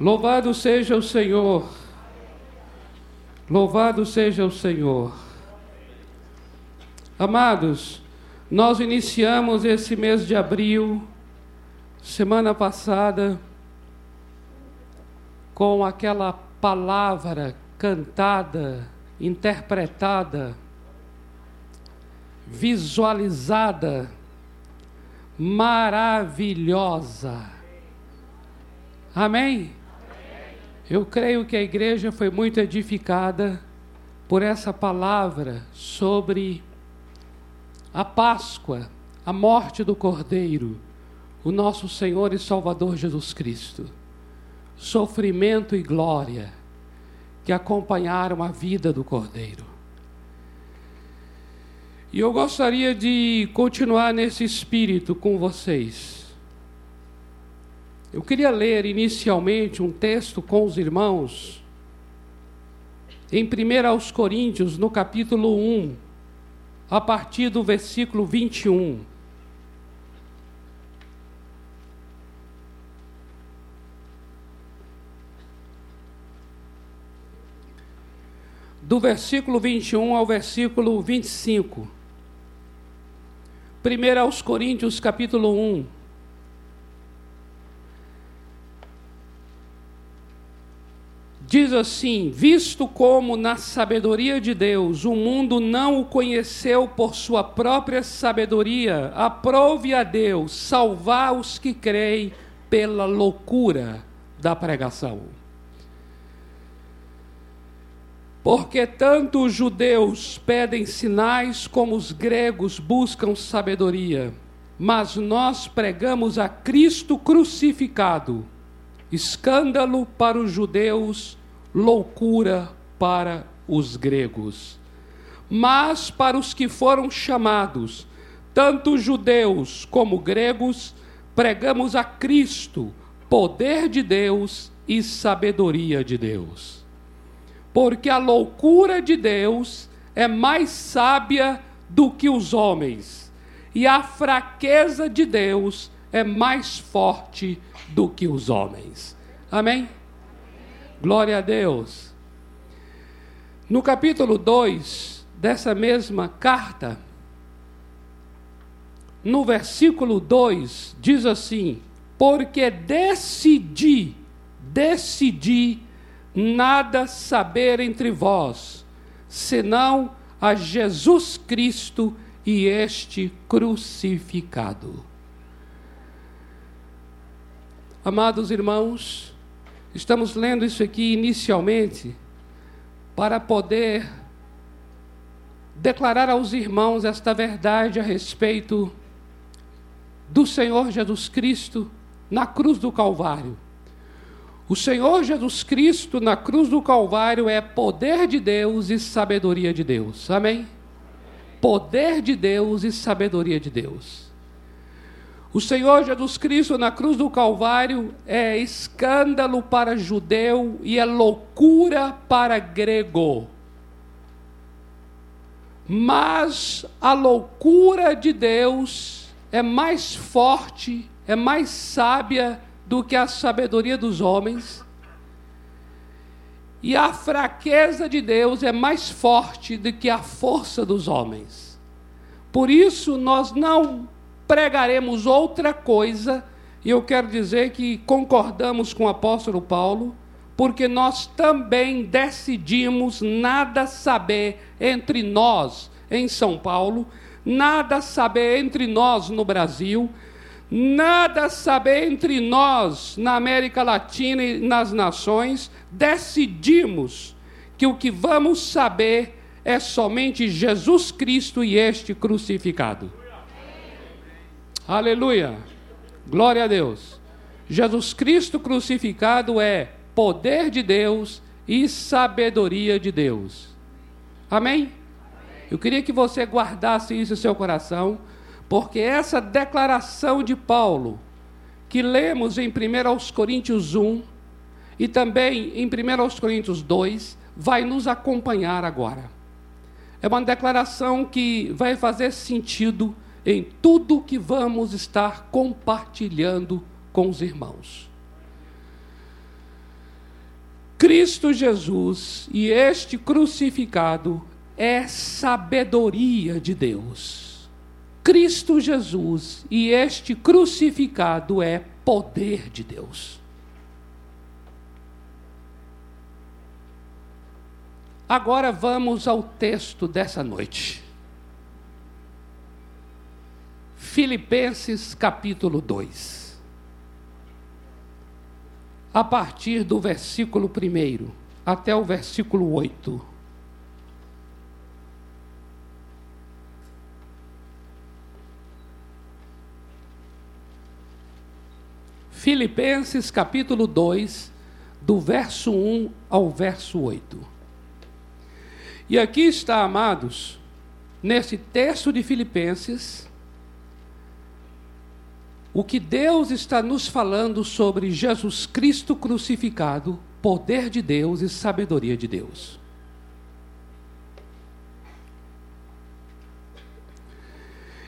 Louvado seja o Senhor. Louvado seja o Senhor. Amados, nós iniciamos esse mês de abril, semana passada, com aquela palavra cantada, interpretada, visualizada, maravilhosa. Amém? Eu creio que a igreja foi muito edificada por essa palavra sobre a Páscoa, a morte do Cordeiro, o nosso Senhor e Salvador Jesus Cristo. Sofrimento e glória que acompanharam a vida do Cordeiro. E eu gostaria de continuar nesse espírito com vocês. Eu queria ler inicialmente um texto com os irmãos, em 1 aos Coríntios, no capítulo 1, a partir do versículo 21. Do versículo 21 ao versículo 25. 1 aos Coríntios, capítulo 1 Diz assim: Visto como na sabedoria de Deus o mundo não o conheceu por sua própria sabedoria, aprove a Deus salvar os que creem pela loucura da pregação. Porque tanto os judeus pedem sinais como os gregos buscam sabedoria, mas nós pregamos a Cristo crucificado, escândalo para os judeus loucura para os gregos. Mas para os que foram chamados, tanto judeus como gregos, pregamos a Cristo, poder de Deus e sabedoria de Deus. Porque a loucura de Deus é mais sábia do que os homens, e a fraqueza de Deus é mais forte do que os homens. Amém? Glória a Deus. No capítulo 2 dessa mesma carta, no versículo 2, diz assim: Porque decidi, decidi nada saber entre vós, senão a Jesus Cristo e este crucificado. Amados irmãos, Estamos lendo isso aqui inicialmente para poder declarar aos irmãos esta verdade a respeito do Senhor Jesus Cristo na cruz do Calvário. O Senhor Jesus Cristo na cruz do Calvário é poder de Deus e sabedoria de Deus. Amém? Poder de Deus e sabedoria de Deus. O Senhor Jesus Cristo na cruz do Calvário é escândalo para judeu e é loucura para grego. Mas a loucura de Deus é mais forte, é mais sábia do que a sabedoria dos homens. E a fraqueza de Deus é mais forte do que a força dos homens. Por isso nós não pregaremos outra coisa, e eu quero dizer que concordamos com o apóstolo Paulo, porque nós também decidimos nada saber entre nós em São Paulo, nada saber entre nós no Brasil, nada saber entre nós na América Latina e nas nações, decidimos que o que vamos saber é somente Jesus Cristo e este crucificado. Aleluia. Glória a Deus. Jesus Cristo crucificado é poder de Deus e sabedoria de Deus. Amém? Eu queria que você guardasse isso em seu coração, porque essa declaração de Paulo, que lemos em 1 Coríntios 1 e também em 1 Coríntios 2, vai nos acompanhar agora. É uma declaração que vai fazer sentido em tudo que vamos estar compartilhando com os irmãos. Cristo Jesus e este crucificado é sabedoria de Deus. Cristo Jesus e este crucificado é poder de Deus. Agora vamos ao texto dessa noite. Filipenses capítulo 2. A partir do versículo 1 até o versículo 8. Filipenses capítulo 2, do verso 1 ao verso 8. E aqui está, amados, nesse texto de Filipenses, o que Deus está nos falando sobre Jesus Cristo crucificado, poder de Deus e sabedoria de Deus.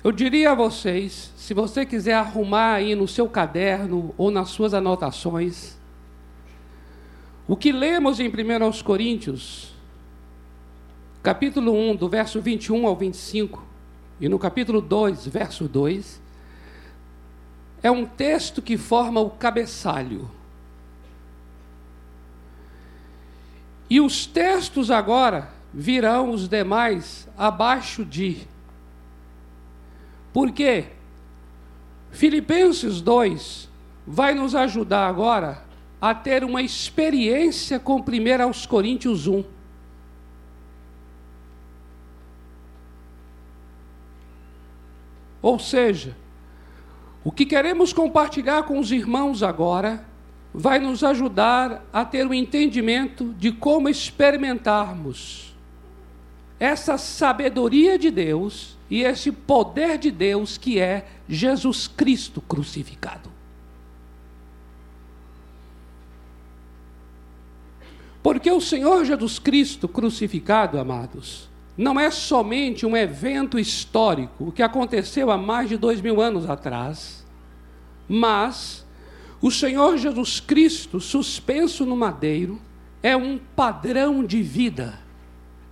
Eu diria a vocês, se você quiser arrumar aí no seu caderno ou nas suas anotações, o que lemos em 1 Coríntios capítulo 1, do verso 21 ao 25, e no capítulo 2, verso 2, é um texto que forma o cabeçalho. E os textos agora virão os demais abaixo de. Por quê? Filipenses 2 vai nos ajudar agora a ter uma experiência com 1 aos Coríntios 1. Ou seja, o que queremos compartilhar com os irmãos agora vai nos ajudar a ter um entendimento de como experimentarmos essa sabedoria de Deus e esse poder de Deus que é Jesus Cristo crucificado. Porque o Senhor Jesus Cristo crucificado, amados, não é somente um evento histórico que aconteceu há mais de dois mil anos atrás, mas o Senhor Jesus Cristo, suspenso no madeiro, é um padrão de vida,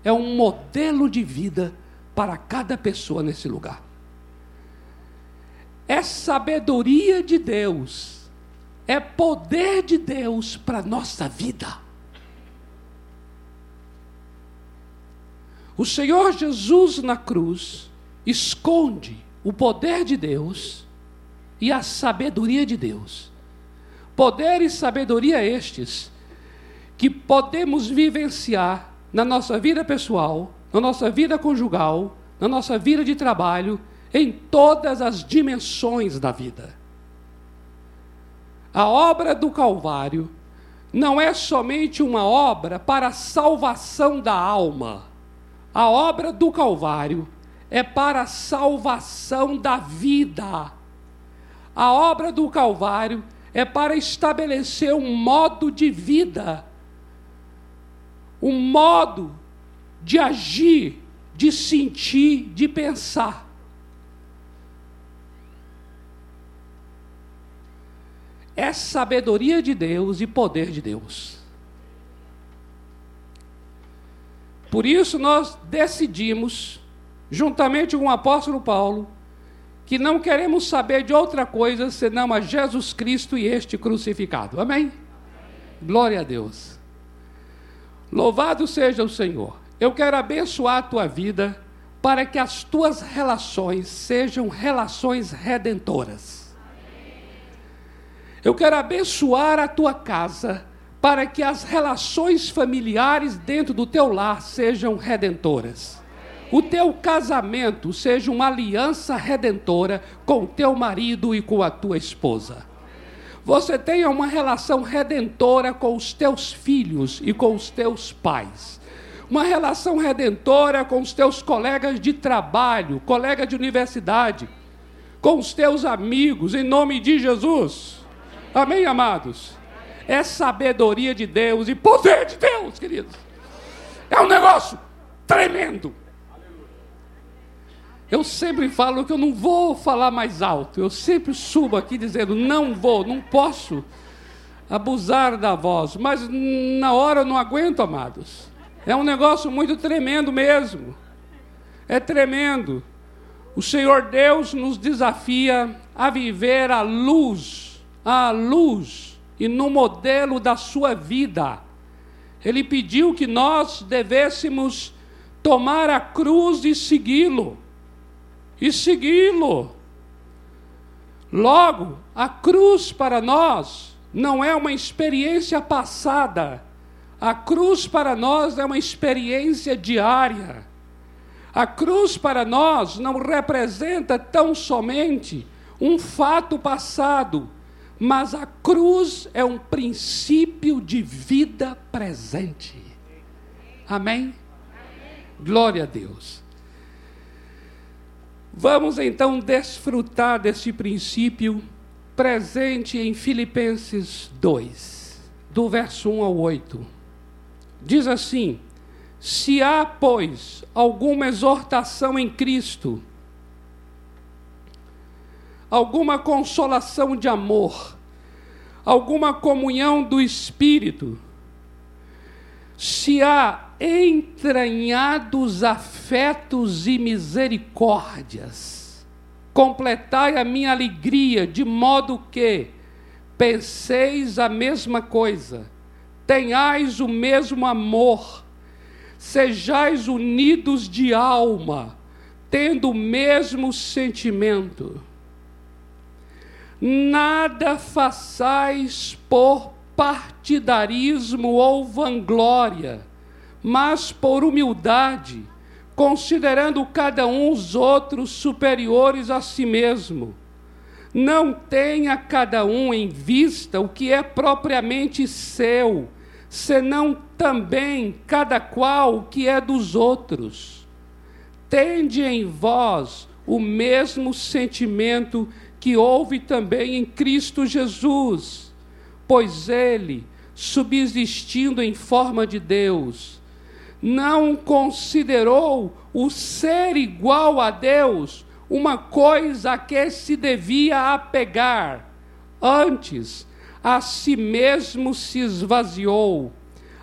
é um modelo de vida para cada pessoa nesse lugar. É sabedoria de Deus, é poder de Deus para a nossa vida. O Senhor Jesus na cruz esconde o poder de Deus e a sabedoria de Deus. Poder e sabedoria estes que podemos vivenciar na nossa vida pessoal, na nossa vida conjugal, na nossa vida de trabalho, em todas as dimensões da vida. A obra do Calvário não é somente uma obra para a salvação da alma a obra do Calvário é para a salvação da vida. A obra do Calvário é para estabelecer um modo de vida, um modo de agir, de sentir, de pensar. É sabedoria de Deus e poder de Deus. Por isso nós decidimos, juntamente com o apóstolo Paulo, que não queremos saber de outra coisa senão a Jesus Cristo e este crucificado. Amém? Glória a Deus. Louvado seja o Senhor. Eu quero abençoar a tua vida para que as tuas relações sejam relações redentoras. Eu quero abençoar a tua casa para que as relações familiares dentro do teu lar sejam redentoras. O teu casamento seja uma aliança redentora com o teu marido e com a tua esposa. Você tenha uma relação redentora com os teus filhos e com os teus pais. Uma relação redentora com os teus colegas de trabalho, colega de universidade, com os teus amigos, em nome de Jesus. Amém, amados? É sabedoria de Deus e poder de Deus, queridos. É um negócio tremendo. Eu sempre falo que eu não vou falar mais alto. Eu sempre subo aqui dizendo não vou, não posso abusar da voz, mas na hora eu não aguento, amados. É um negócio muito tremendo mesmo. É tremendo. O Senhor Deus nos desafia a viver a luz, a luz e no modelo da sua vida. Ele pediu que nós devêssemos tomar a cruz e segui-lo. E segui-lo. Logo, a cruz para nós não é uma experiência passada. A cruz para nós é uma experiência diária. A cruz para nós não representa tão somente um fato passado, mas a cruz é um princípio de vida presente. Amém? Glória a Deus. Vamos então desfrutar desse princípio presente em Filipenses 2, do verso 1 ao 8. Diz assim: Se há, pois, alguma exortação em Cristo, alguma consolação de amor, alguma comunhão do Espírito, se há entranhados afetos e misericórdias. Completai a minha alegria, de modo que penseis a mesma coisa, tenhais o mesmo amor, sejais unidos de alma, tendo o mesmo sentimento. Nada façais por partidarismo ou vanglória mas por humildade, considerando cada um os outros superiores a si mesmo. Não tenha cada um em vista o que é propriamente seu, senão também cada qual o que é dos outros. Tende em vós o mesmo sentimento que houve também em Cristo Jesus, pois ele, subsistindo em forma de Deus, não considerou o ser igual a Deus uma coisa a que se devia apegar. Antes, a si mesmo se esvaziou,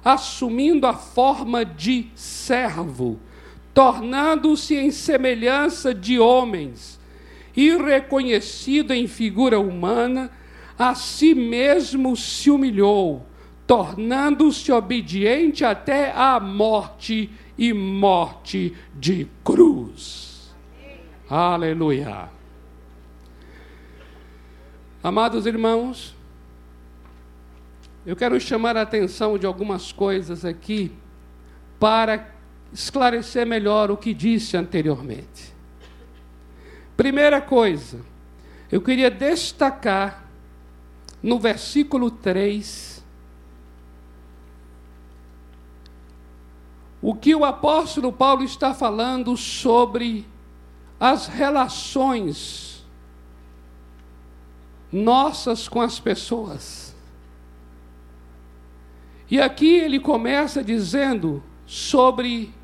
assumindo a forma de servo, tornando-se em semelhança de homens, e em figura humana, a si mesmo se humilhou tornando-se obediente até a morte e morte de cruz. Aleluia. Amados irmãos, eu quero chamar a atenção de algumas coisas aqui para esclarecer melhor o que disse anteriormente. Primeira coisa, eu queria destacar no versículo 3 o que o apóstolo Paulo está falando sobre as relações nossas com as pessoas. E aqui ele começa dizendo sobre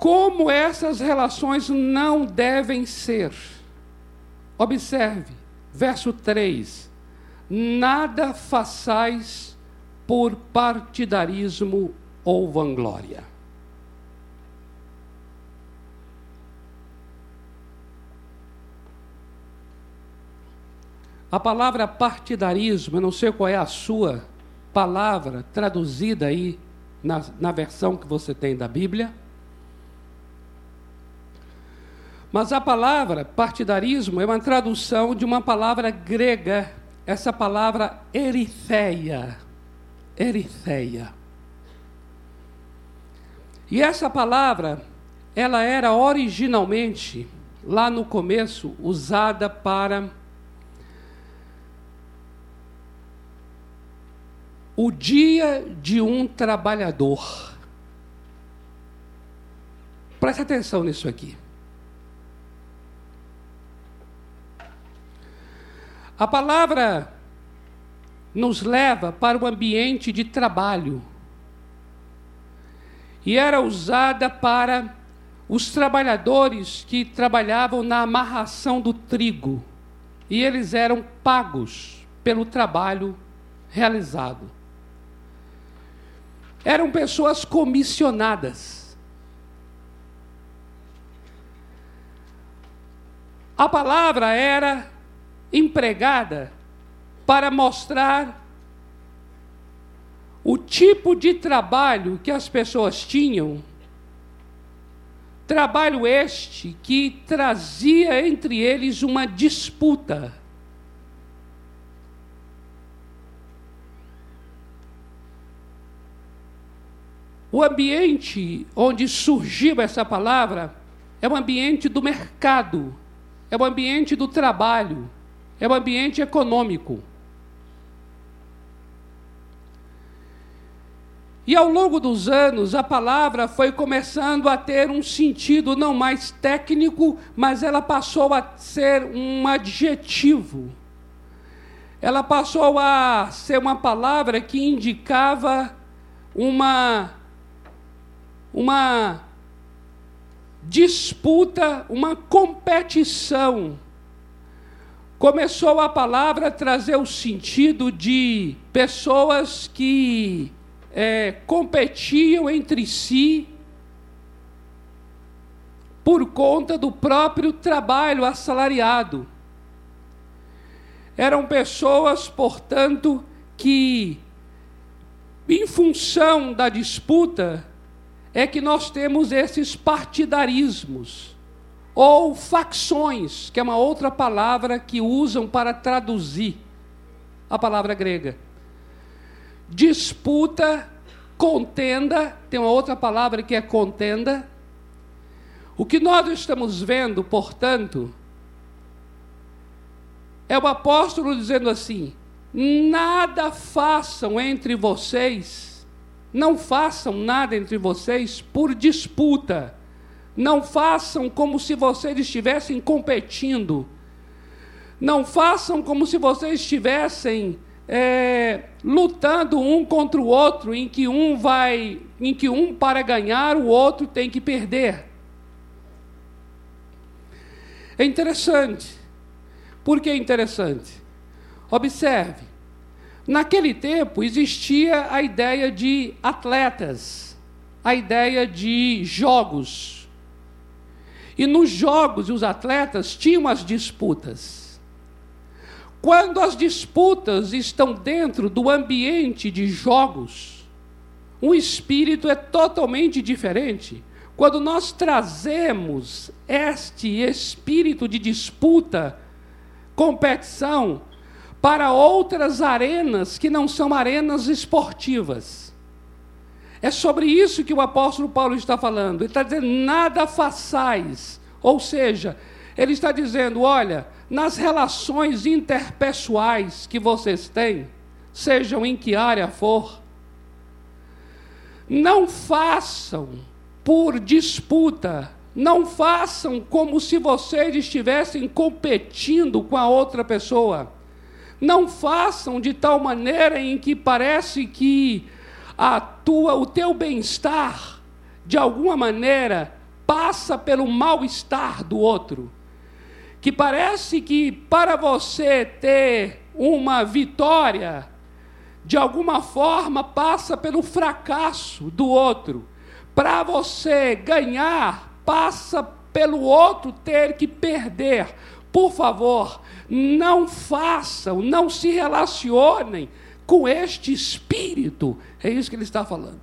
como essas relações não devem ser. Observe, verso 3: Nada façais por partidarismo ou vanglória. A palavra partidarismo, eu não sei qual é a sua palavra traduzida aí na, na versão que você tem da Bíblia. Mas a palavra partidarismo é uma tradução de uma palavra grega, essa palavra eritheia. Eritheia. E essa palavra, ela era originalmente, lá no começo, usada para o dia de um trabalhador. Preste atenção nisso aqui. A palavra nos leva para o ambiente de trabalho e era usada para os trabalhadores que trabalhavam na amarração do trigo. E eles eram pagos pelo trabalho realizado. Eram pessoas comissionadas. A palavra era empregada para mostrar o tipo de trabalho que as pessoas tinham. Trabalho este que trazia entre eles uma disputa. O ambiente onde surgiu essa palavra é o ambiente do mercado, é o ambiente do trabalho, é o ambiente econômico. E ao longo dos anos, a palavra foi começando a ter um sentido não mais técnico, mas ela passou a ser um adjetivo. Ela passou a ser uma palavra que indicava uma uma disputa, uma competição. Começou a palavra a trazer o sentido de pessoas que é, competiam entre si por conta do próprio trabalho assalariado. Eram pessoas, portanto, que, em função da disputa, é que nós temos esses partidarismos ou facções, que é uma outra palavra que usam para traduzir a palavra grega. Disputa, contenda, tem uma outra palavra que é contenda. O que nós estamos vendo, portanto, é o apóstolo dizendo assim: nada façam entre vocês não façam nada entre vocês por disputa. Não façam como se vocês estivessem competindo. Não façam como se vocês estivessem é, lutando um contra o outro, em que um vai, em que um para ganhar o outro tem que perder. É interessante. Por que é interessante? Observe. Naquele tempo existia a ideia de atletas, a ideia de jogos. E nos jogos os atletas tinham as disputas. Quando as disputas estão dentro do ambiente de jogos, o espírito é totalmente diferente. Quando nós trazemos este espírito de disputa, competição, para outras arenas que não são arenas esportivas. É sobre isso que o apóstolo Paulo está falando. Ele está dizendo: nada façais. Ou seja, ele está dizendo: olha, nas relações interpessoais que vocês têm, sejam em que área for, não façam por disputa, não façam como se vocês estivessem competindo com a outra pessoa não façam de tal maneira em que parece que a tua, o teu bem-estar, de alguma maneira, passa pelo mal-estar do outro. Que parece que para você ter uma vitória, de alguma forma passa pelo fracasso do outro. Para você ganhar, passa pelo outro ter que perder. Por favor, não façam, não se relacionem com este espírito. É isso que ele está falando.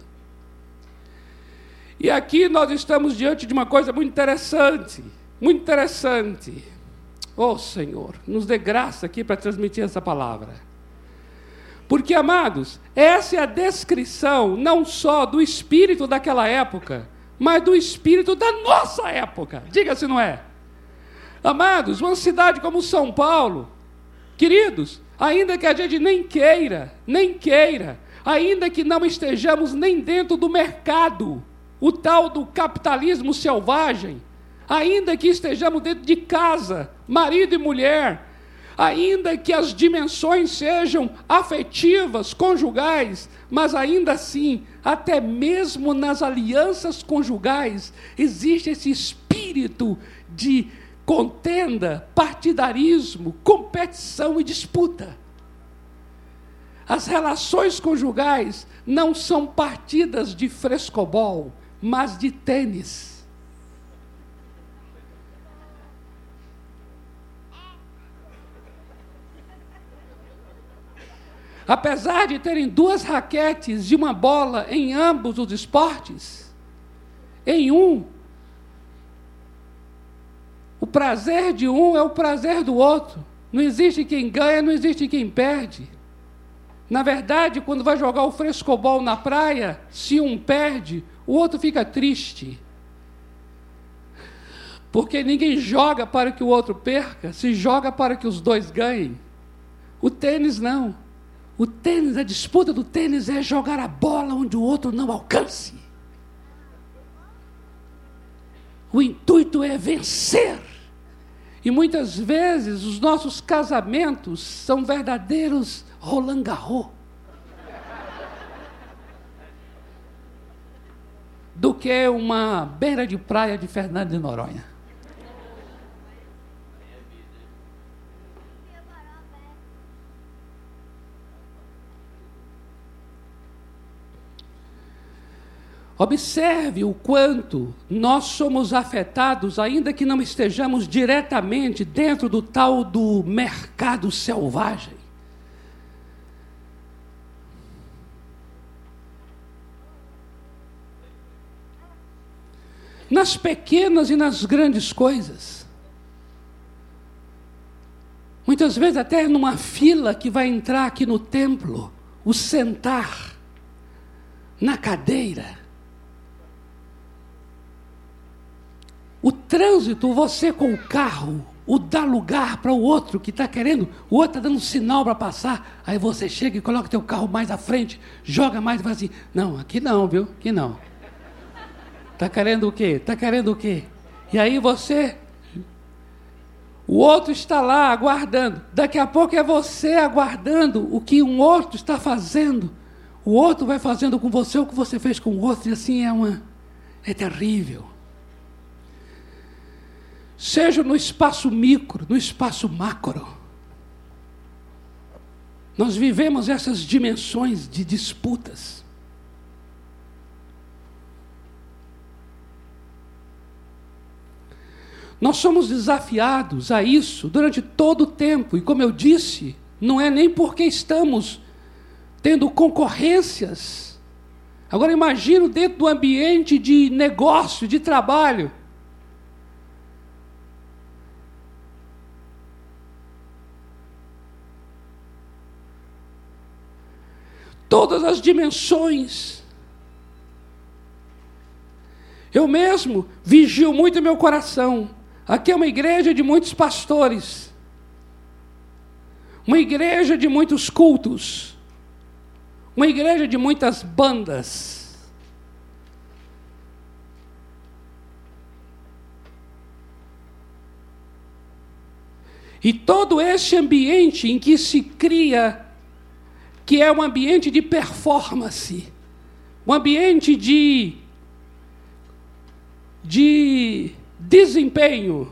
E aqui nós estamos diante de uma coisa muito interessante, muito interessante. Oh Senhor, nos dê graça aqui para transmitir essa palavra. Porque, amados, essa é a descrição não só do espírito daquela época, mas do espírito da nossa época. Diga se não é. Amados, uma cidade como São Paulo, queridos, ainda que a gente nem queira, nem queira, ainda que não estejamos nem dentro do mercado, o tal do capitalismo selvagem, ainda que estejamos dentro de casa, marido e mulher, ainda que as dimensões sejam afetivas, conjugais, mas ainda assim, até mesmo nas alianças conjugais, existe esse espírito de contenda, partidarismo, competição e disputa. as relações conjugais não são partidas de frescobol, mas de tênis. Apesar de terem duas raquetes de uma bola em ambos os esportes, em um, o prazer de um é o prazer do outro. Não existe quem ganha, não existe quem perde. Na verdade, quando vai jogar o frescobol na praia, se um perde, o outro fica triste. Porque ninguém joga para que o outro perca, se joga para que os dois ganhem. O tênis não. O tênis, a disputa do tênis é jogar a bola onde o outro não alcance. O intuito é vencer. E muitas vezes os nossos casamentos são verdadeiros Roland Garros. Do que uma beira de praia de Fernando de Noronha. Observe o quanto nós somos afetados, ainda que não estejamos diretamente dentro do tal do mercado selvagem. Nas pequenas e nas grandes coisas. Muitas vezes, até numa fila que vai entrar aqui no templo, o sentar na cadeira O trânsito, você com o carro, o dá lugar para o outro que está querendo, o outro está dando sinal para passar, aí você chega e coloca teu carro mais à frente, joga mais e fala assim, não, aqui não, viu? Aqui não. Está querendo o quê? Está querendo o quê? E aí você. O outro está lá aguardando. Daqui a pouco é você aguardando o que um outro está fazendo. O outro vai fazendo com você o que você fez com o outro, e assim é uma. É terrível seja no espaço micro, no espaço macro. Nós vivemos essas dimensões de disputas. Nós somos desafiados a isso durante todo o tempo, e como eu disse, não é nem porque estamos tendo concorrências. Agora imagino dentro do ambiente de negócio, de trabalho, todas as dimensões. Eu mesmo vigio muito meu coração. Aqui é uma igreja de muitos pastores, uma igreja de muitos cultos, uma igreja de muitas bandas. E todo esse ambiente em que se cria que é um ambiente de performance, um ambiente de, de desempenho.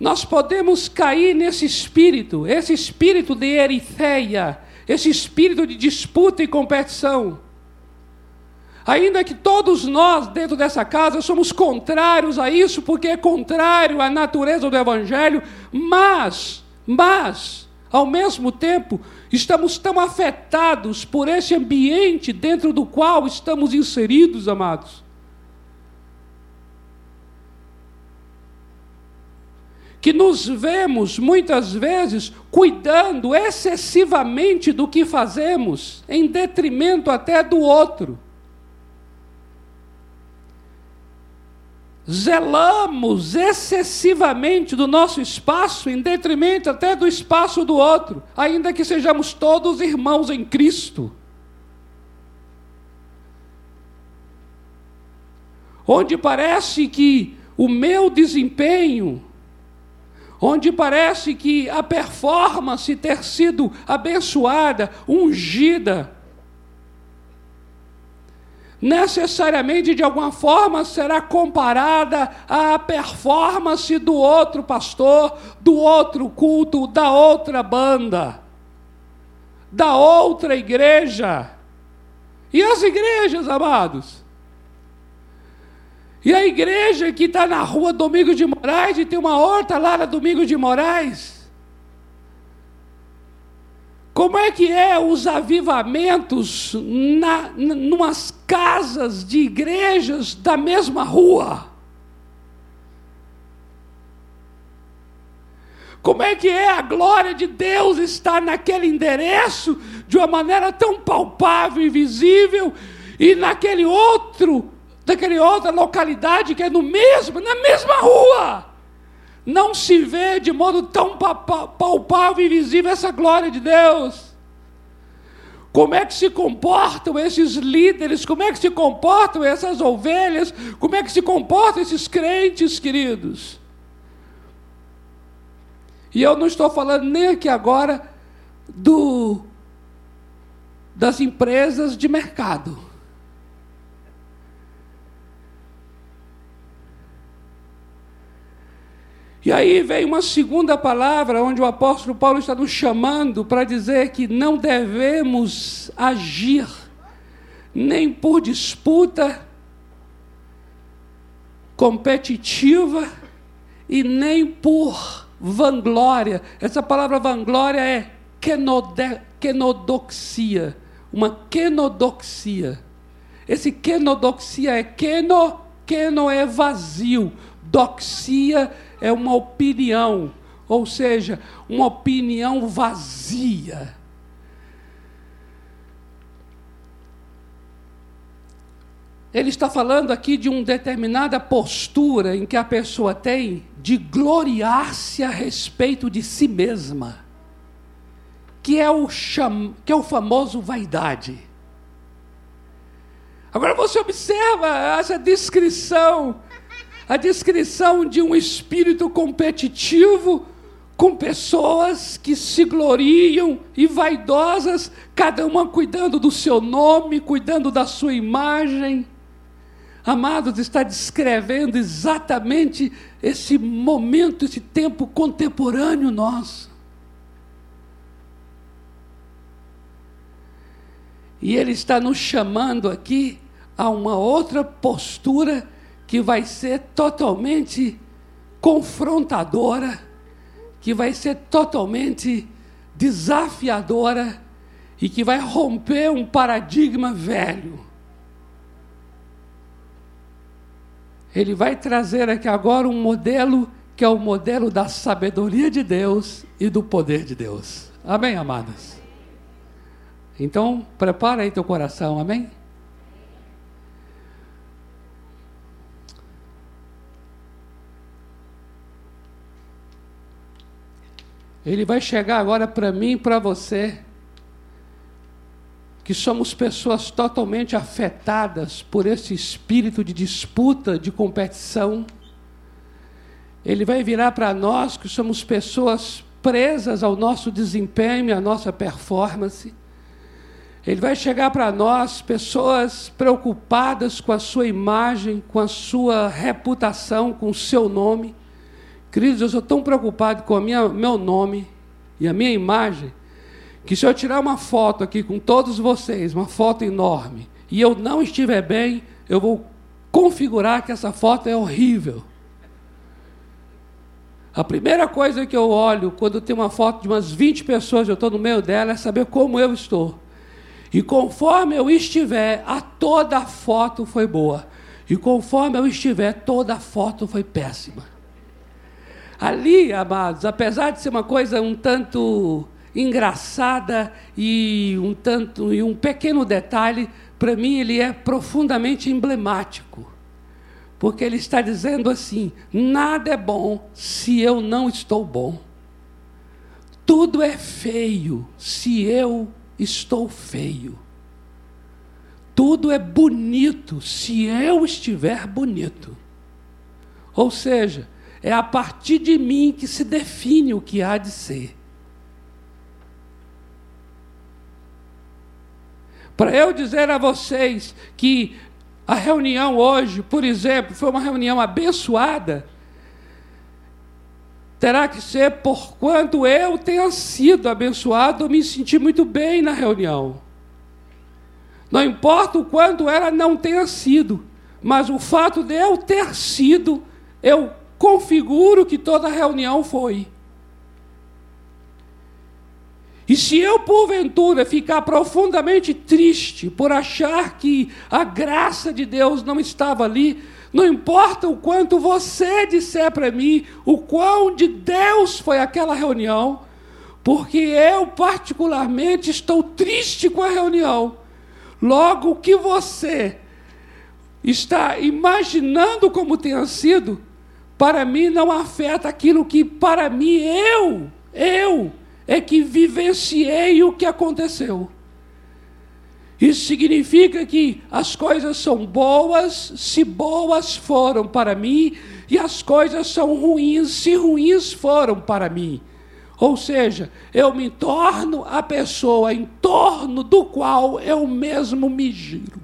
Nós podemos cair nesse espírito, esse espírito de eritheia, esse espírito de disputa e competição. Ainda que todos nós, dentro dessa casa, somos contrários a isso, porque é contrário à natureza do Evangelho, mas, mas, ao mesmo tempo, estamos tão afetados por esse ambiente dentro do qual estamos inseridos, amados. Que nos vemos muitas vezes cuidando excessivamente do que fazemos, em detrimento até do outro. Zelamos excessivamente do nosso espaço, em detrimento até do espaço do outro, ainda que sejamos todos irmãos em Cristo. Onde parece que o meu desempenho, onde parece que a performance ter sido abençoada, ungida, necessariamente de alguma forma será comparada à performance do outro pastor, do outro culto, da outra banda, da outra igreja. E as igrejas, amados? E a igreja que está na rua Domingos de Moraes e tem uma horta lá na Domingos de Moraes? Como é que é os avivamentos na, numas casas de igrejas da mesma rua? Como é que é a glória de Deus estar naquele endereço de uma maneira tão palpável e visível e naquele outro, naquela outra localidade que é no mesmo, na mesma rua? Não se vê de modo tão palpável e visível essa glória de Deus. Como é que se comportam esses líderes? Como é que se comportam essas ovelhas? Como é que se comportam esses crentes, queridos? E eu não estou falando nem aqui agora do das empresas de mercado. E aí vem uma segunda palavra, onde o apóstolo Paulo está nos chamando para dizer que não devemos agir nem por disputa competitiva e nem por vanglória. Essa palavra vanglória é kenodoxia, uma kenodoxia. Esse kenodoxia é keno, keno é vazio, doxia é é uma opinião, ou seja, uma opinião vazia. Ele está falando aqui de uma determinada postura em que a pessoa tem de gloriar-se a respeito de si mesma, que é o, cham... que é o famoso vaidade. Agora você observa essa descrição a descrição de um espírito competitivo com pessoas que se gloriam e vaidosas, cada uma cuidando do seu nome, cuidando da sua imagem. Amados, está descrevendo exatamente esse momento, esse tempo contemporâneo nosso. E ele está nos chamando aqui a uma outra postura que vai ser totalmente confrontadora, que vai ser totalmente desafiadora e que vai romper um paradigma velho. Ele vai trazer aqui agora um modelo que é o modelo da sabedoria de Deus e do poder de Deus. Amém, amadas? Então, prepara aí teu coração, amém? Ele vai chegar agora para mim e para você, que somos pessoas totalmente afetadas por esse espírito de disputa, de competição. Ele vai virar para nós, que somos pessoas presas ao nosso desempenho, à nossa performance. Ele vai chegar para nós, pessoas preocupadas com a sua imagem, com a sua reputação, com o seu nome. Queridos, eu sou tão preocupado com o meu nome e a minha imagem, que se eu tirar uma foto aqui com todos vocês, uma foto enorme, e eu não estiver bem, eu vou configurar que essa foto é horrível. A primeira coisa que eu olho quando tem uma foto de umas 20 pessoas, eu estou no meio dela, é saber como eu estou. E conforme eu estiver, a toda a foto foi boa. E conforme eu estiver, toda a foto foi péssima. Ali, amados, apesar de ser uma coisa um tanto engraçada e um tanto e um pequeno detalhe, para mim ele é profundamente emblemático. Porque ele está dizendo assim: nada é bom se eu não estou bom. Tudo é feio se eu estou feio. Tudo é bonito se eu estiver bonito. Ou seja, é a partir de mim que se define o que há de ser. Para eu dizer a vocês que a reunião hoje, por exemplo, foi uma reunião abençoada, terá que ser por quanto eu tenha sido abençoado, eu me senti muito bem na reunião. Não importa o quanto ela não tenha sido, mas o fato de eu ter sido, eu configuro que toda reunião foi. E se eu, porventura, ficar profundamente triste por achar que a graça de Deus não estava ali, não importa o quanto você disser para mim o quão de Deus foi aquela reunião, porque eu, particularmente, estou triste com a reunião. Logo, o que você está imaginando como tenha sido, para mim não afeta aquilo que, para mim, eu, eu, é que vivenciei o que aconteceu. Isso significa que as coisas são boas se boas foram para mim, e as coisas são ruins se ruins foram para mim. Ou seja, eu me torno a pessoa em torno do qual eu mesmo me giro.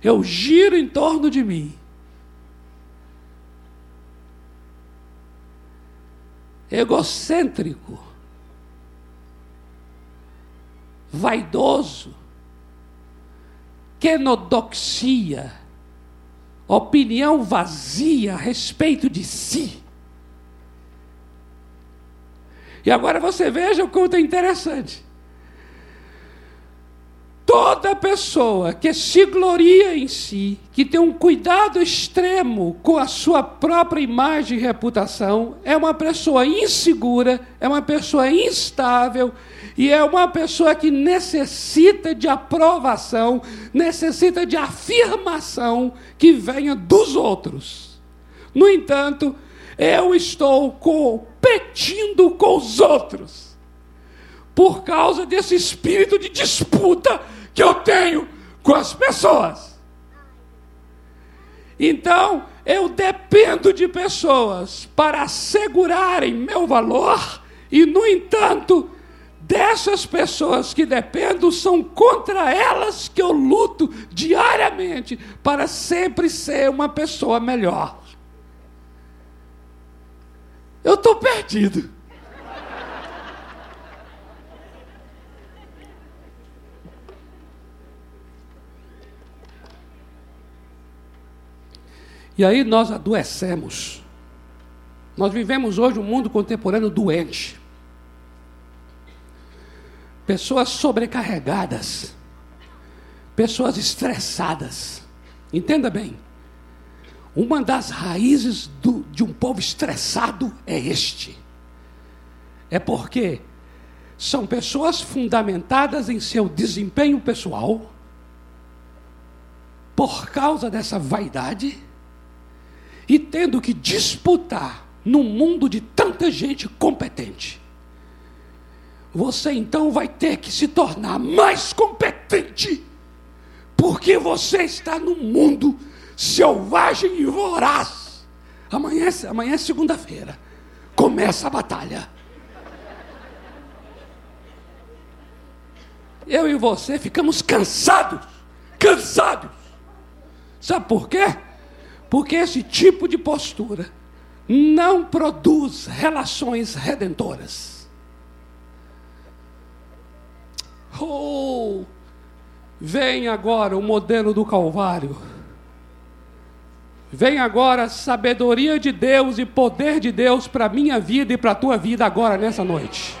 Eu giro em torno de mim. Egocêntrico, vaidoso, quenodoxia, opinião vazia a respeito de si. E agora você veja o quanto é interessante. Toda pessoa que se gloria em si, que tem um cuidado extremo com a sua própria imagem e reputação, é uma pessoa insegura, é uma pessoa instável, e é uma pessoa que necessita de aprovação, necessita de afirmação que venha dos outros. No entanto, eu estou competindo com os outros, por causa desse espírito de disputa que eu tenho com as pessoas. Então, eu dependo de pessoas para assegurarem meu valor, e, no entanto, dessas pessoas que dependo, são contra elas que eu luto diariamente para sempre ser uma pessoa melhor. Eu estou perdido. E aí nós adoecemos. Nós vivemos hoje um mundo contemporâneo doente pessoas sobrecarregadas, pessoas estressadas. Entenda bem, uma das raízes do, de um povo estressado é este. É porque são pessoas fundamentadas em seu desempenho pessoal, por causa dessa vaidade, e tendo que disputar num mundo de tanta gente competente você então vai ter que se tornar mais competente, porque você está num mundo selvagem e voraz. Amanhã, é amanhã é segunda-feira, começa a batalha. Eu e você ficamos cansados, cansados. Sabe por quê? Porque esse tipo de postura não produz relações redentoras. Oh, vem agora o modelo do Calvário. Vem agora a sabedoria de Deus e poder de Deus para a minha vida e para a tua vida agora, nessa noite.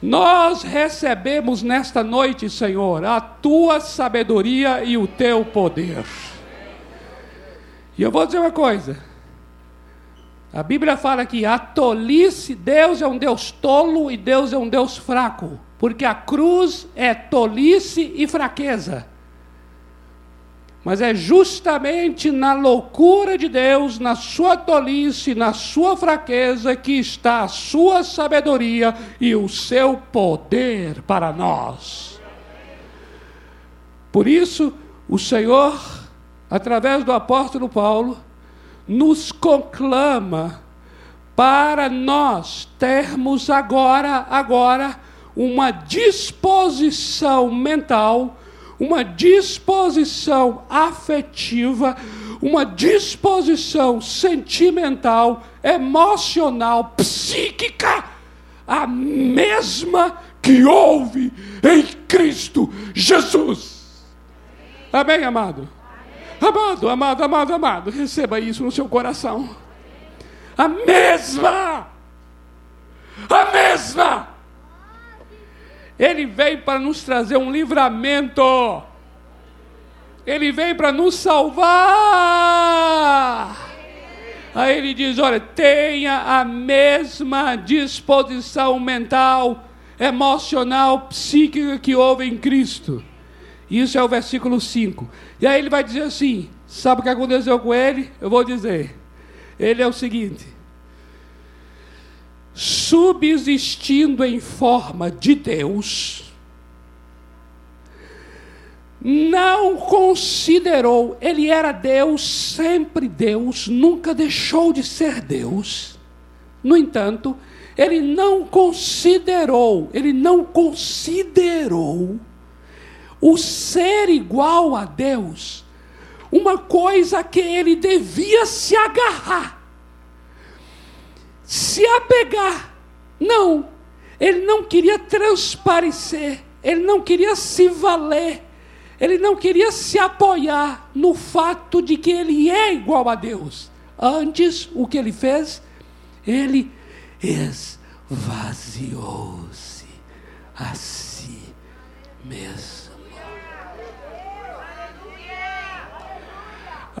Nós recebemos nesta noite, Senhor, a tua sabedoria e o teu poder. E eu vou dizer uma coisa: a Bíblia fala que a tolice, Deus é um Deus tolo e Deus é um Deus fraco porque a cruz é tolice e fraqueza. Mas é justamente na loucura de Deus, na sua tolice, na sua fraqueza, que está a sua sabedoria e o seu poder para nós. Por isso, o Senhor, através do apóstolo Paulo, nos conclama para nós termos agora, agora, uma disposição mental, uma disposição afetiva, uma disposição sentimental, emocional, psíquica, a mesma que houve em Cristo Jesus. Amém, amado? Amado, amado, amado, amado, receba isso no seu coração. A mesma, a mesma. Ele veio para nos trazer um livramento. Ele veio para nos salvar. Aí ele diz: olha, tenha a mesma disposição mental, emocional, psíquica que houve em Cristo. Isso é o versículo 5. E aí ele vai dizer assim: sabe o que aconteceu com ele? Eu vou dizer. Ele é o seguinte: subsistindo em forma de Deus, não considerou, ele era Deus, sempre Deus, nunca deixou de ser Deus. No entanto, ele não considerou, ele não considerou o ser igual a Deus uma coisa que ele devia se agarrar, se apegar. Não, ele não queria transparecer, ele não queria se valer, ele não queria se apoiar no fato de que ele é igual a Deus. Antes, o que ele fez? Ele esvaziou-se a si mesmo.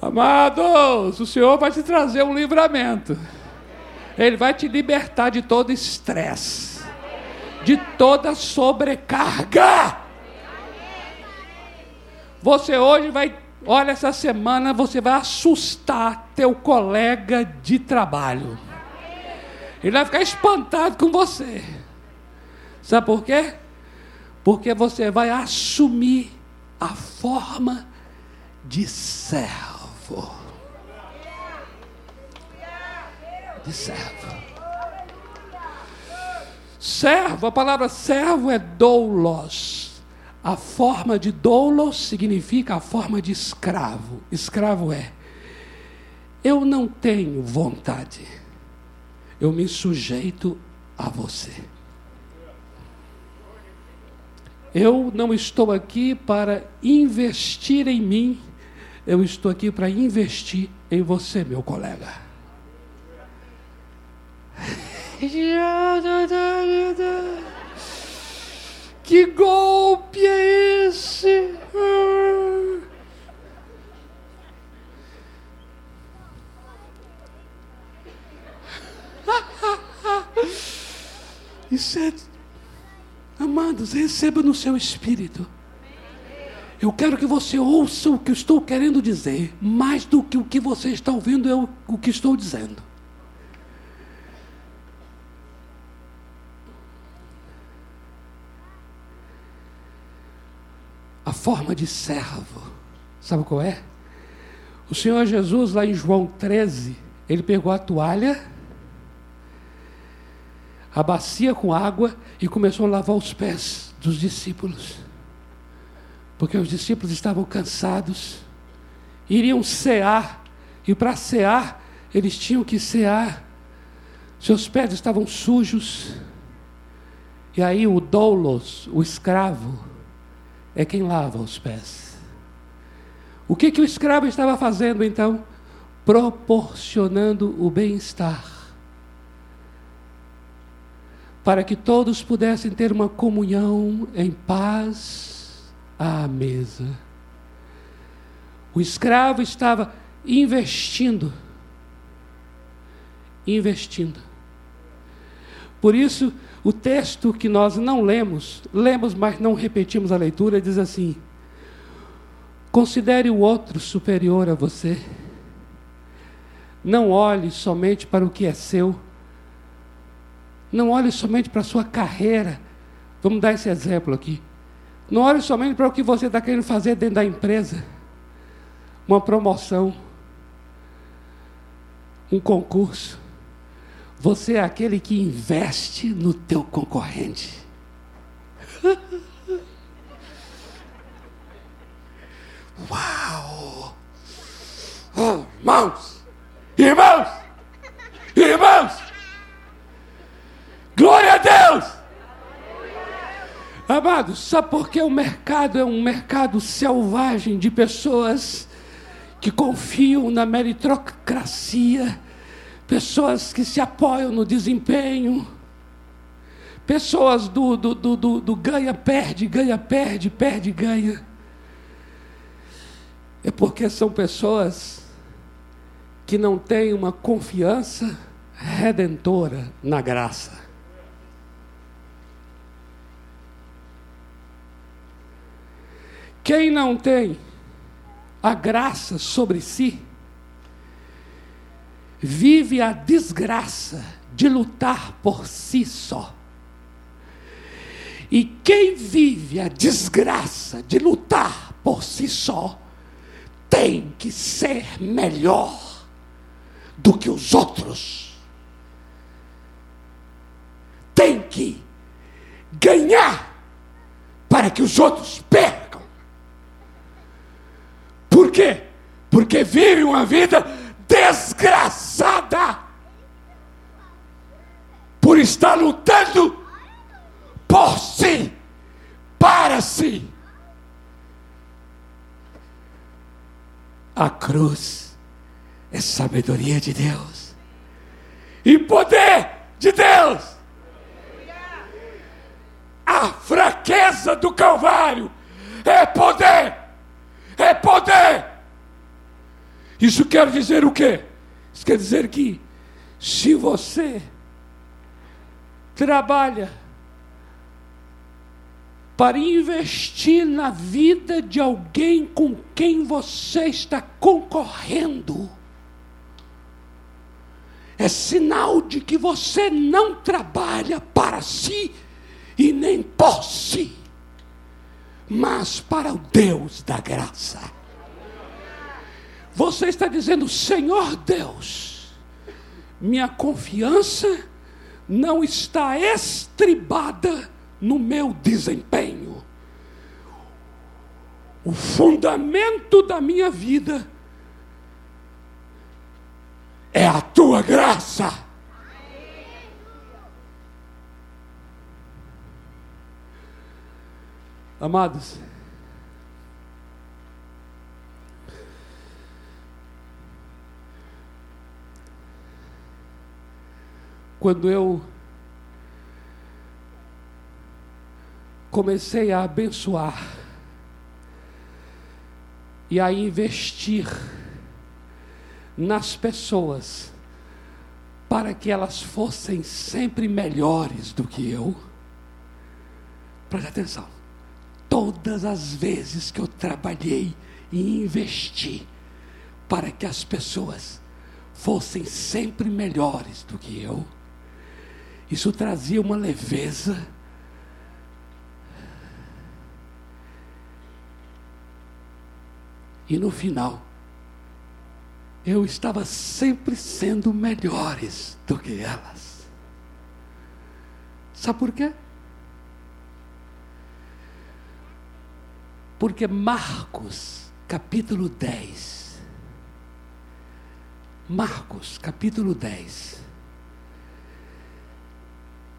Amados, o Senhor vai te trazer um livramento. Ele vai te libertar de todo estresse, de toda sobrecarga. Você hoje vai, olha, essa semana você vai assustar teu colega de trabalho. Ele vai ficar espantado com você. Sabe por quê? Porque você vai assumir a forma de servo servo. De servo. Servo, a palavra servo é doulos. A forma de doulos significa a forma de escravo. Escravo é eu não tenho vontade. Eu me sujeito a você. Eu não estou aqui para investir em mim eu estou aqui para investir em você, meu colega. Que golpe é esse? Isso é, amados, receba no seu espírito eu quero que você ouça o que eu estou querendo dizer, mais do que o que você está ouvindo, eu o que estou dizendo. A forma de servo, sabe qual é? O Senhor Jesus, lá em João 13, ele pegou a toalha, a bacia com água e começou a lavar os pés dos discípulos porque os discípulos estavam cansados, iriam cear, e para cear, eles tinham que cear, seus pés estavam sujos, e aí o doulos, o escravo, é quem lava os pés. O que, que o escravo estava fazendo então? Proporcionando o bem-estar, para que todos pudessem ter uma comunhão em paz à mesa. O escravo estava investindo. Investindo. Por isso, o texto que nós não lemos, lemos, mas não repetimos a leitura, diz assim: Considere o outro superior a você. Não olhe somente para o que é seu. Não olhe somente para a sua carreira. Vamos dar esse exemplo aqui. Não olhe somente para o que você está querendo fazer dentro da empresa. Uma promoção. Um concurso. Você é aquele que investe no teu concorrente. Uau! Oh, irmãos! Irmãos! Irmãos! Glória a Deus! Amados, sabe por que o mercado é um mercado selvagem de pessoas que confiam na meritocracia, pessoas que se apoiam no desempenho, pessoas do, do, do, do, do ganha-perde, ganha-perde, perde-ganha. É porque são pessoas que não têm uma confiança redentora na graça. Quem não tem a graça sobre si, vive a desgraça de lutar por si só. E quem vive a desgraça de lutar por si só, tem que ser melhor do que os outros. Tem que ganhar para que os outros percam. Por quê? Porque vive uma vida desgraçada por estar lutando por si, para si. A cruz é sabedoria de Deus e poder de Deus. A fraqueza do Calvário é poder, é poder. Isso quer dizer o quê? Isso quer dizer que se você trabalha para investir na vida de alguém com quem você está concorrendo. É sinal de que você não trabalha para si e nem por si, mas para o Deus da graça. Você está dizendo, Senhor Deus, minha confiança não está estribada no meu desempenho. O fundamento da minha vida é a tua graça. Amados, quando eu comecei a abençoar e a investir nas pessoas para que elas fossem sempre melhores do que eu. Preste atenção. Todas as vezes que eu trabalhei e investi para que as pessoas fossem sempre melhores do que eu, isso trazia uma leveza E no final, eu estava sempre sendo melhores do que elas. Sabe por quê? Porque Marcos, capítulo 10. Marcos, capítulo 10.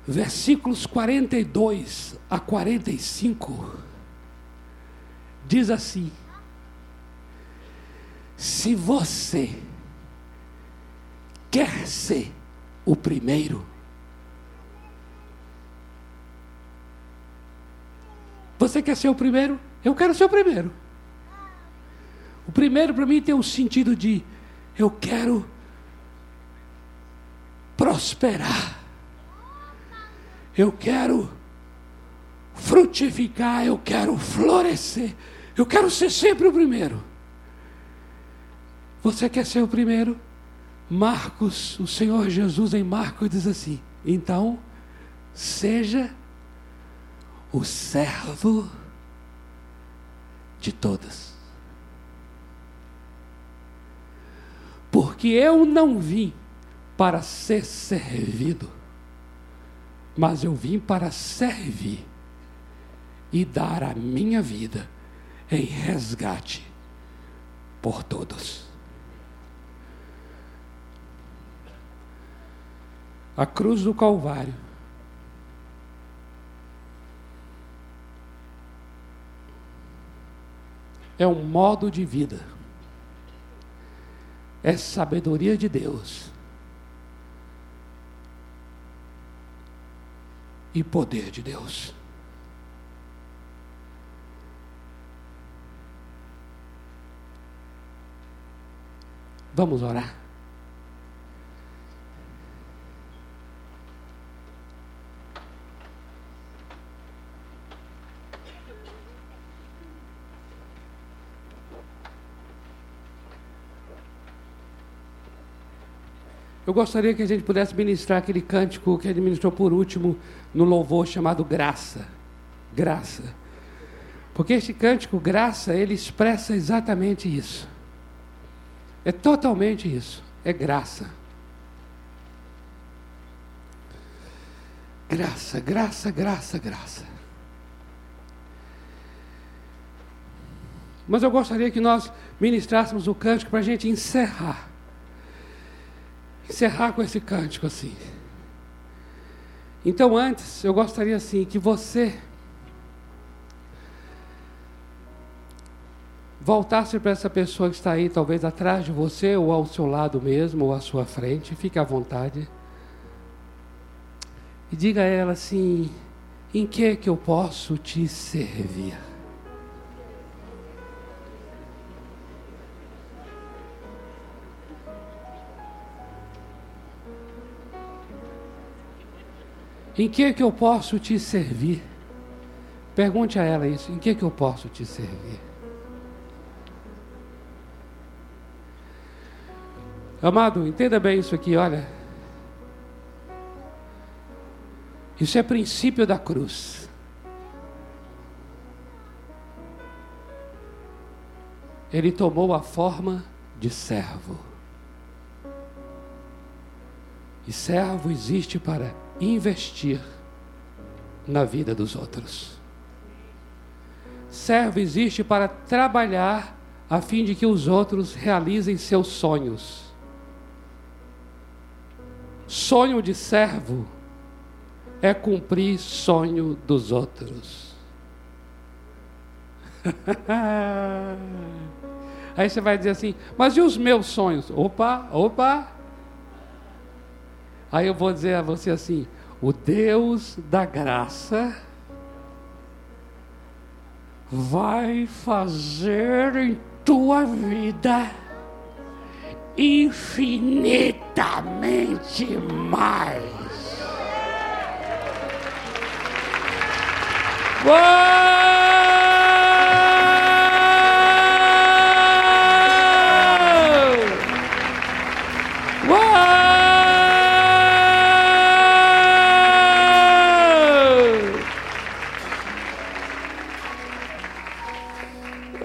Versículos 42 a 45. Diz assim: se você quer ser o primeiro, você quer ser o primeiro? Eu quero ser o primeiro. O primeiro para mim tem um sentido de eu quero prosperar. Eu quero frutificar, eu quero florescer. Eu quero ser sempre o primeiro. Você quer ser o primeiro? Marcos, o Senhor Jesus em Marcos diz assim: então, seja o servo de todas. Porque eu não vim para ser servido, mas eu vim para servir e dar a minha vida em resgate por todos. A cruz do Calvário é um modo de vida, é sabedoria de Deus e poder de Deus. Vamos orar. Eu gostaria que a gente pudesse ministrar aquele cântico que ele ministrou por último no louvor chamado Graça. Graça. Porque este cântico, Graça, ele expressa exatamente isso. É totalmente isso. É graça. Graça, graça, graça, graça. Mas eu gostaria que nós ministrássemos o cântico para a gente encerrar. Encerrar com esse cântico assim. Então, antes, eu gostaria assim que você voltasse para essa pessoa que está aí, talvez atrás de você, ou ao seu lado mesmo, ou à sua frente, fique à vontade. E diga a ela assim: em que que eu posso te servir? Em que que eu posso te servir? Pergunte a ela isso: em que que eu posso te servir? Amado, entenda bem isso aqui, olha. Isso é princípio da cruz. Ele tomou a forma de servo. E servo existe para investir na vida dos outros. Servo existe para trabalhar a fim de que os outros realizem seus sonhos. Sonho de servo é cumprir sonho dos outros. Aí você vai dizer assim, mas e os meus sonhos? Opa, opa. Aí eu vou dizer a você assim: o Deus da graça vai fazer em tua vida infinitamente mais. Uou!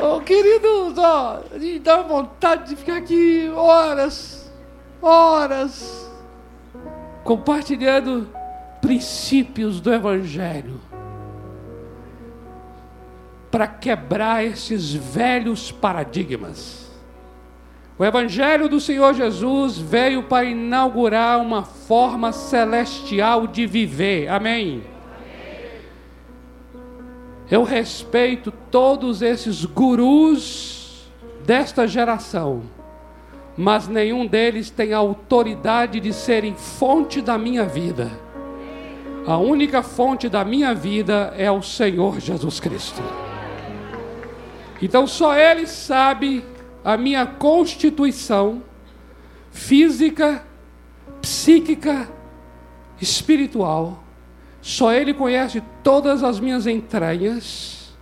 Uou! Oh, queridos, ó, a gente dá vontade de ficar aqui horas, horas, compartilhando princípios do Evangelho para quebrar esses velhos paradigmas. O Evangelho do Senhor Jesus veio para inaugurar uma forma celestial de viver. Amém. Eu respeito todos esses gurus desta geração, mas nenhum deles tem a autoridade de serem fonte da minha vida. A única fonte da minha vida é o Senhor Jesus Cristo. Então só Ele sabe a minha constituição física, psíquica, espiritual. Só Ele conhece todas as minhas entranhas.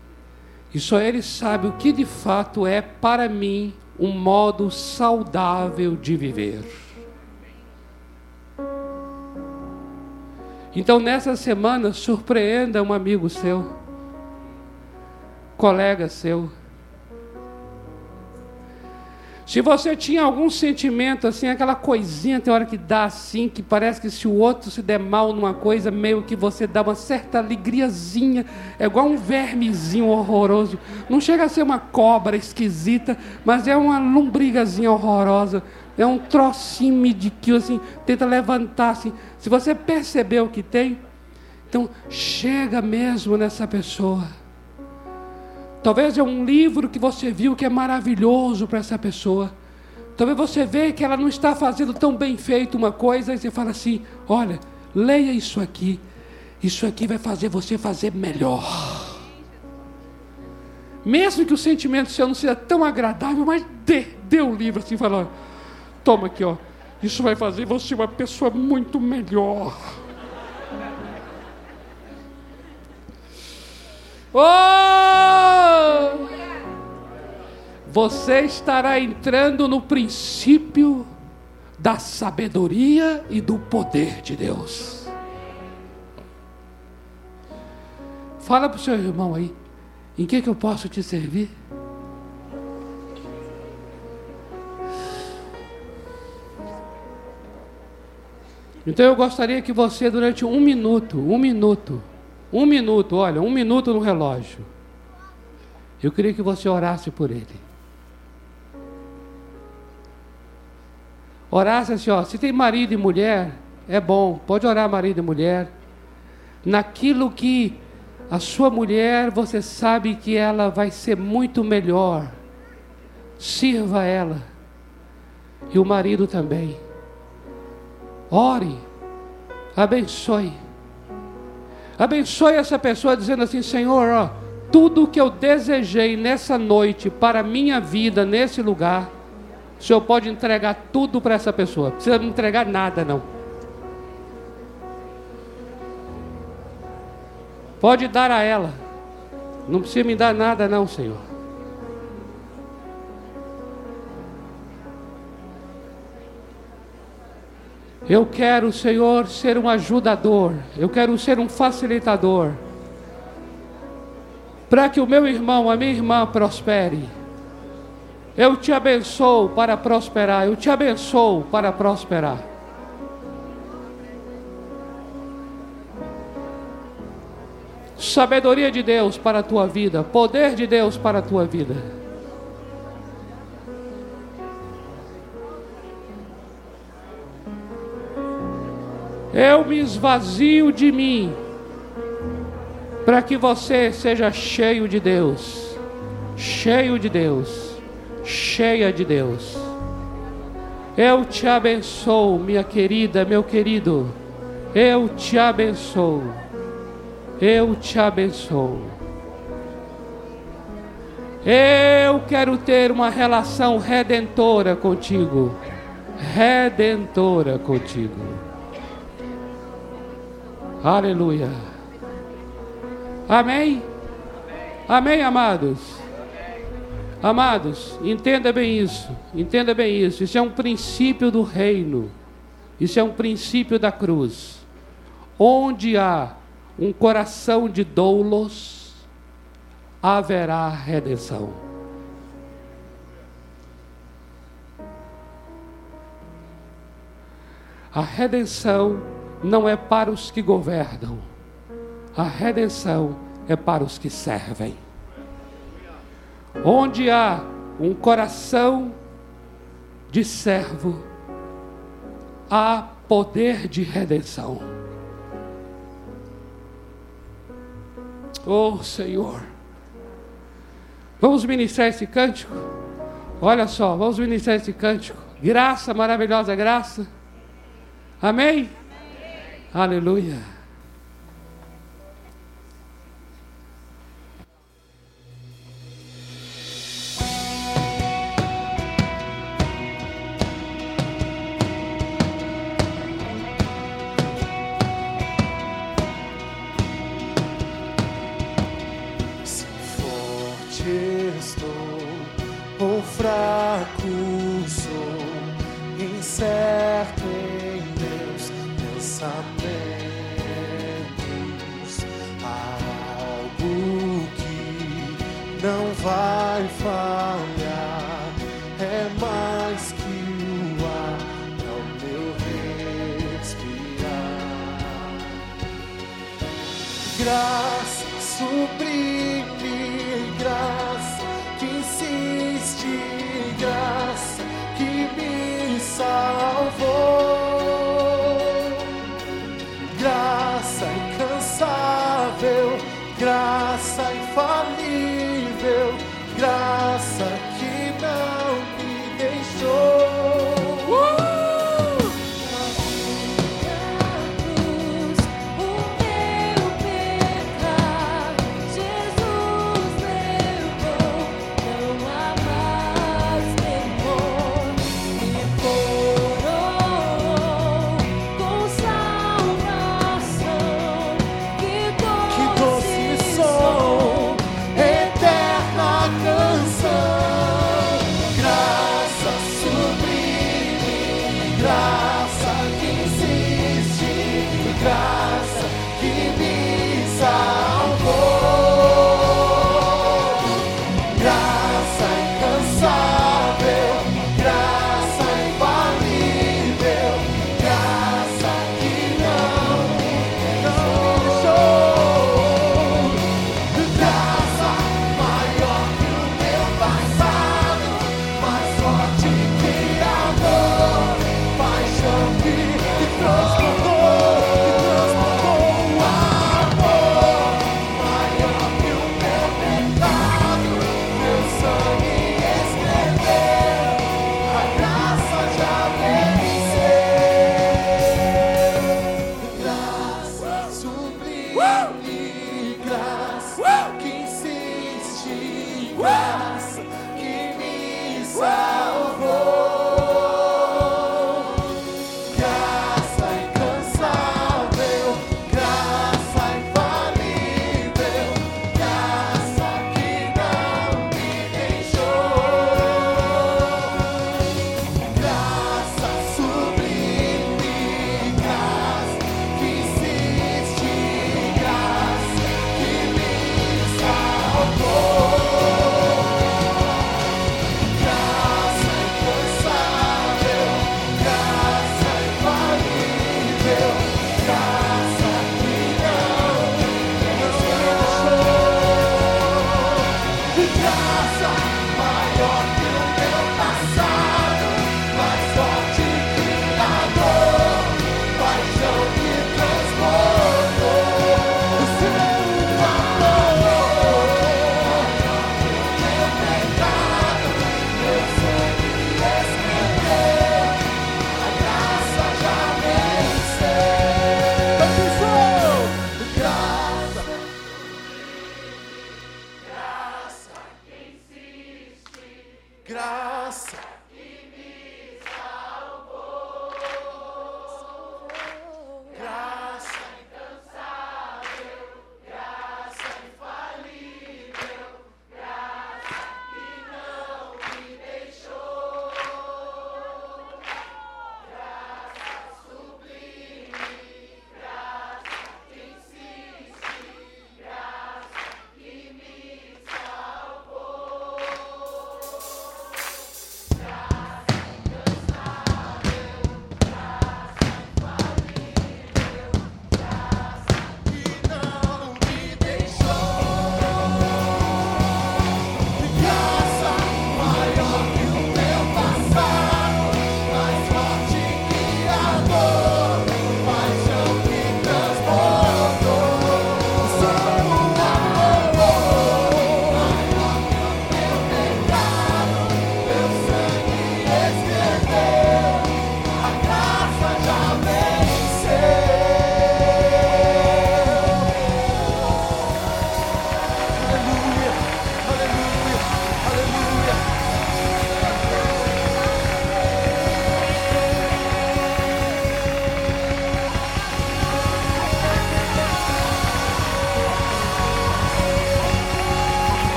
E só Ele sabe o que de fato é para mim um modo saudável de viver. Então, nessa semana, surpreenda um amigo seu, colega seu Se você tinha algum sentimento assim, aquela coisinha tem hora que dá assim, que parece que se o outro se der mal numa coisa, meio que você dá uma certa alegriazinha, é igual um vermezinho horroroso. Não chega a ser uma cobra esquisita, mas é uma lombrigazinha horrorosa. É um trocinho que assim, tenta levantar assim. Se você percebeu o que tem, então chega mesmo nessa pessoa Talvez é um livro que você viu que é maravilhoso para essa pessoa. Talvez você vê que ela não está fazendo tão bem feito uma coisa e você fala assim: olha, leia isso aqui. Isso aqui vai fazer você fazer melhor. Mesmo que o sentimento seu não seja tão agradável, mas dê, dê o livro assim, fala: toma aqui, ó. Isso vai fazer você uma pessoa muito melhor. Oh! Você estará entrando no princípio da sabedoria e do poder de Deus. Fala para o seu irmão aí, em que, que eu posso te servir? Então eu gostaria que você, durante um minuto, um minuto, um minuto, olha, um minuto no relógio. Eu queria que você orasse por ele. Orasse assim, ó, se tem marido e mulher, é bom, pode orar marido e mulher. Naquilo que a sua mulher, você sabe que ela vai ser muito melhor. Sirva ela. E o marido também. Ore. Abençoe. Abençoe essa pessoa dizendo assim: Senhor, ó, tudo que eu desejei nessa noite para minha vida nesse lugar, o Senhor pode entregar tudo para essa pessoa. Não precisa me entregar nada, não. Pode dar a ela. Não precisa me dar nada, não, Senhor. Eu quero, Senhor, ser um ajudador. Eu quero ser um facilitador. Para que o meu irmão, a minha irmã prospere. Eu te abençoo para prosperar. Eu te abençoo para prosperar. Sabedoria de Deus para a tua vida. Poder de Deus para a tua vida. Eu me esvazio de mim, para que você seja cheio de Deus, cheio de Deus, cheia de Deus. Eu te abençoo, minha querida, meu querido. Eu te abençoo. Eu te abençoo. Eu quero ter uma relação redentora contigo. Redentora contigo. Aleluia. Amém? Amém, amados? Amados, entenda bem isso. Entenda bem isso. Isso é um princípio do reino. Isso é um princípio da cruz. Onde há um coração de doulos, haverá redenção. A redenção não é para os que governam, a redenção é para os que servem. Onde há um coração de servo, há poder de redenção. Oh Senhor, vamos ministrar esse cântico? Olha só, vamos ministrar esse cântico. Graça, maravilhosa graça. Amém? Aleluia. Se forte estou ou fraco sou, incerto em meus pensamentos.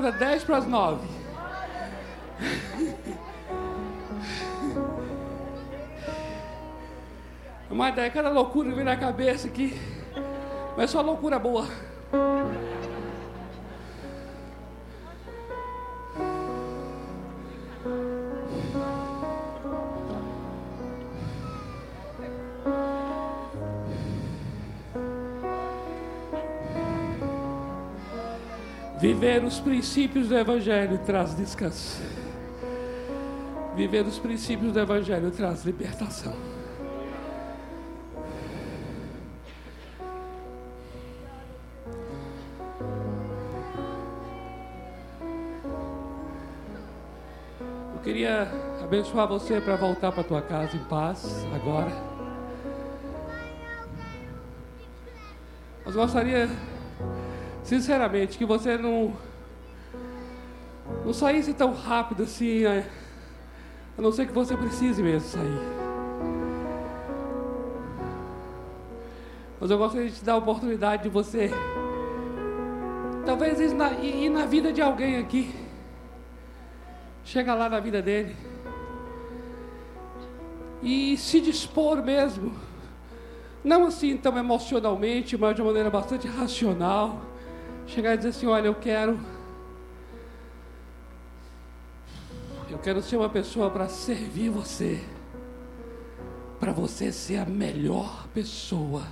Dar 10 para as 9. Uma ideia, cada loucura vem na cabeça aqui. Mas só loucura boa. Viver os princípios do Evangelho traz descanso. Viver os princípios do Evangelho traz libertação. Eu queria abençoar você para voltar para tua casa em paz agora. Mas gostaria sinceramente que você não não saísse tão rápido assim, é, a não ser que você precise mesmo sair. Mas eu gostaria de te dar a oportunidade de você talvez ir na, ir na vida de alguém aqui. Chega lá na vida dele e se dispor mesmo, não assim tão emocionalmente, mas de uma maneira bastante racional chegar e dizer assim: Olha, eu quero. Eu quero ser uma pessoa para servir você. Para você ser a melhor pessoa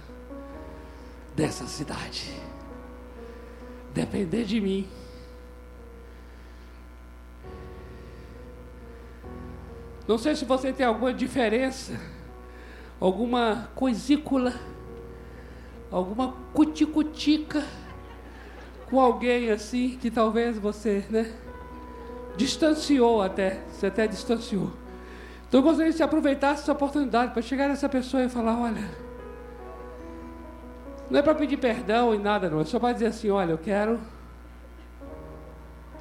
dessa cidade. Depender de mim. Não sei se você tem alguma diferença, alguma coisícula, alguma cuticutica com alguém assim que talvez você, né, distanciou até, você até distanciou. Então eu gostaria que você aproveitasse essa oportunidade para chegar nessa pessoa e falar, olha, não é para pedir perdão e nada não, é só para dizer assim, olha, eu quero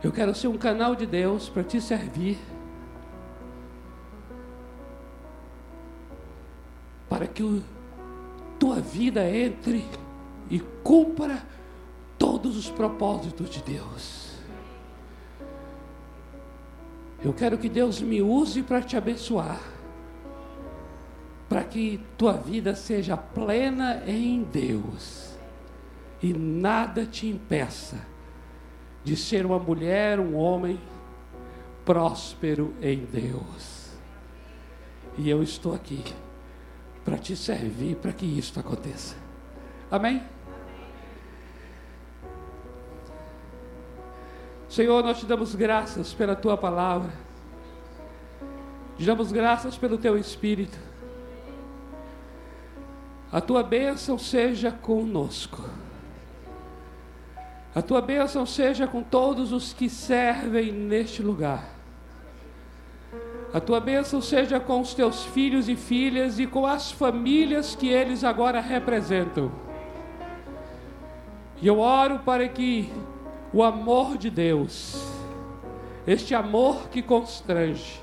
eu quero ser um canal de Deus para te servir. Para que o, tua vida entre e cumpra todos os propósitos de Deus. Eu quero que Deus me use para te abençoar, para que tua vida seja plena em Deus e nada te impeça de ser uma mulher, um homem próspero em Deus. E eu estou aqui para te servir para que isso aconteça. Amém? Senhor, nós te damos graças pela tua palavra. Te damos graças pelo teu espírito. A tua bênção seja conosco. A tua bênção seja com todos os que servem neste lugar. A tua bênção seja com os teus filhos e filhas e com as famílias que eles agora representam. E eu oro para que o amor de Deus, este amor que constrange,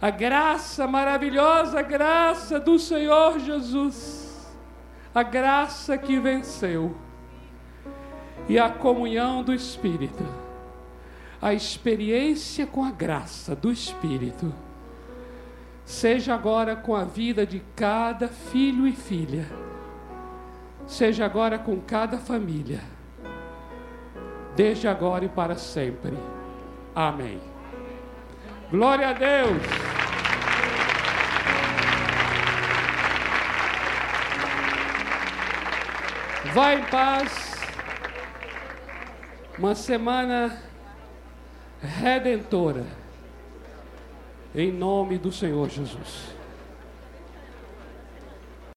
a graça maravilhosa, graça do Senhor Jesus, a graça que venceu, e a comunhão do Espírito, a experiência com a graça do Espírito, seja agora com a vida de cada filho e filha, seja agora com cada família desde agora e para sempre. Amém. Glória a Deus. Vá em paz. Uma semana redentora. Em nome do Senhor Jesus.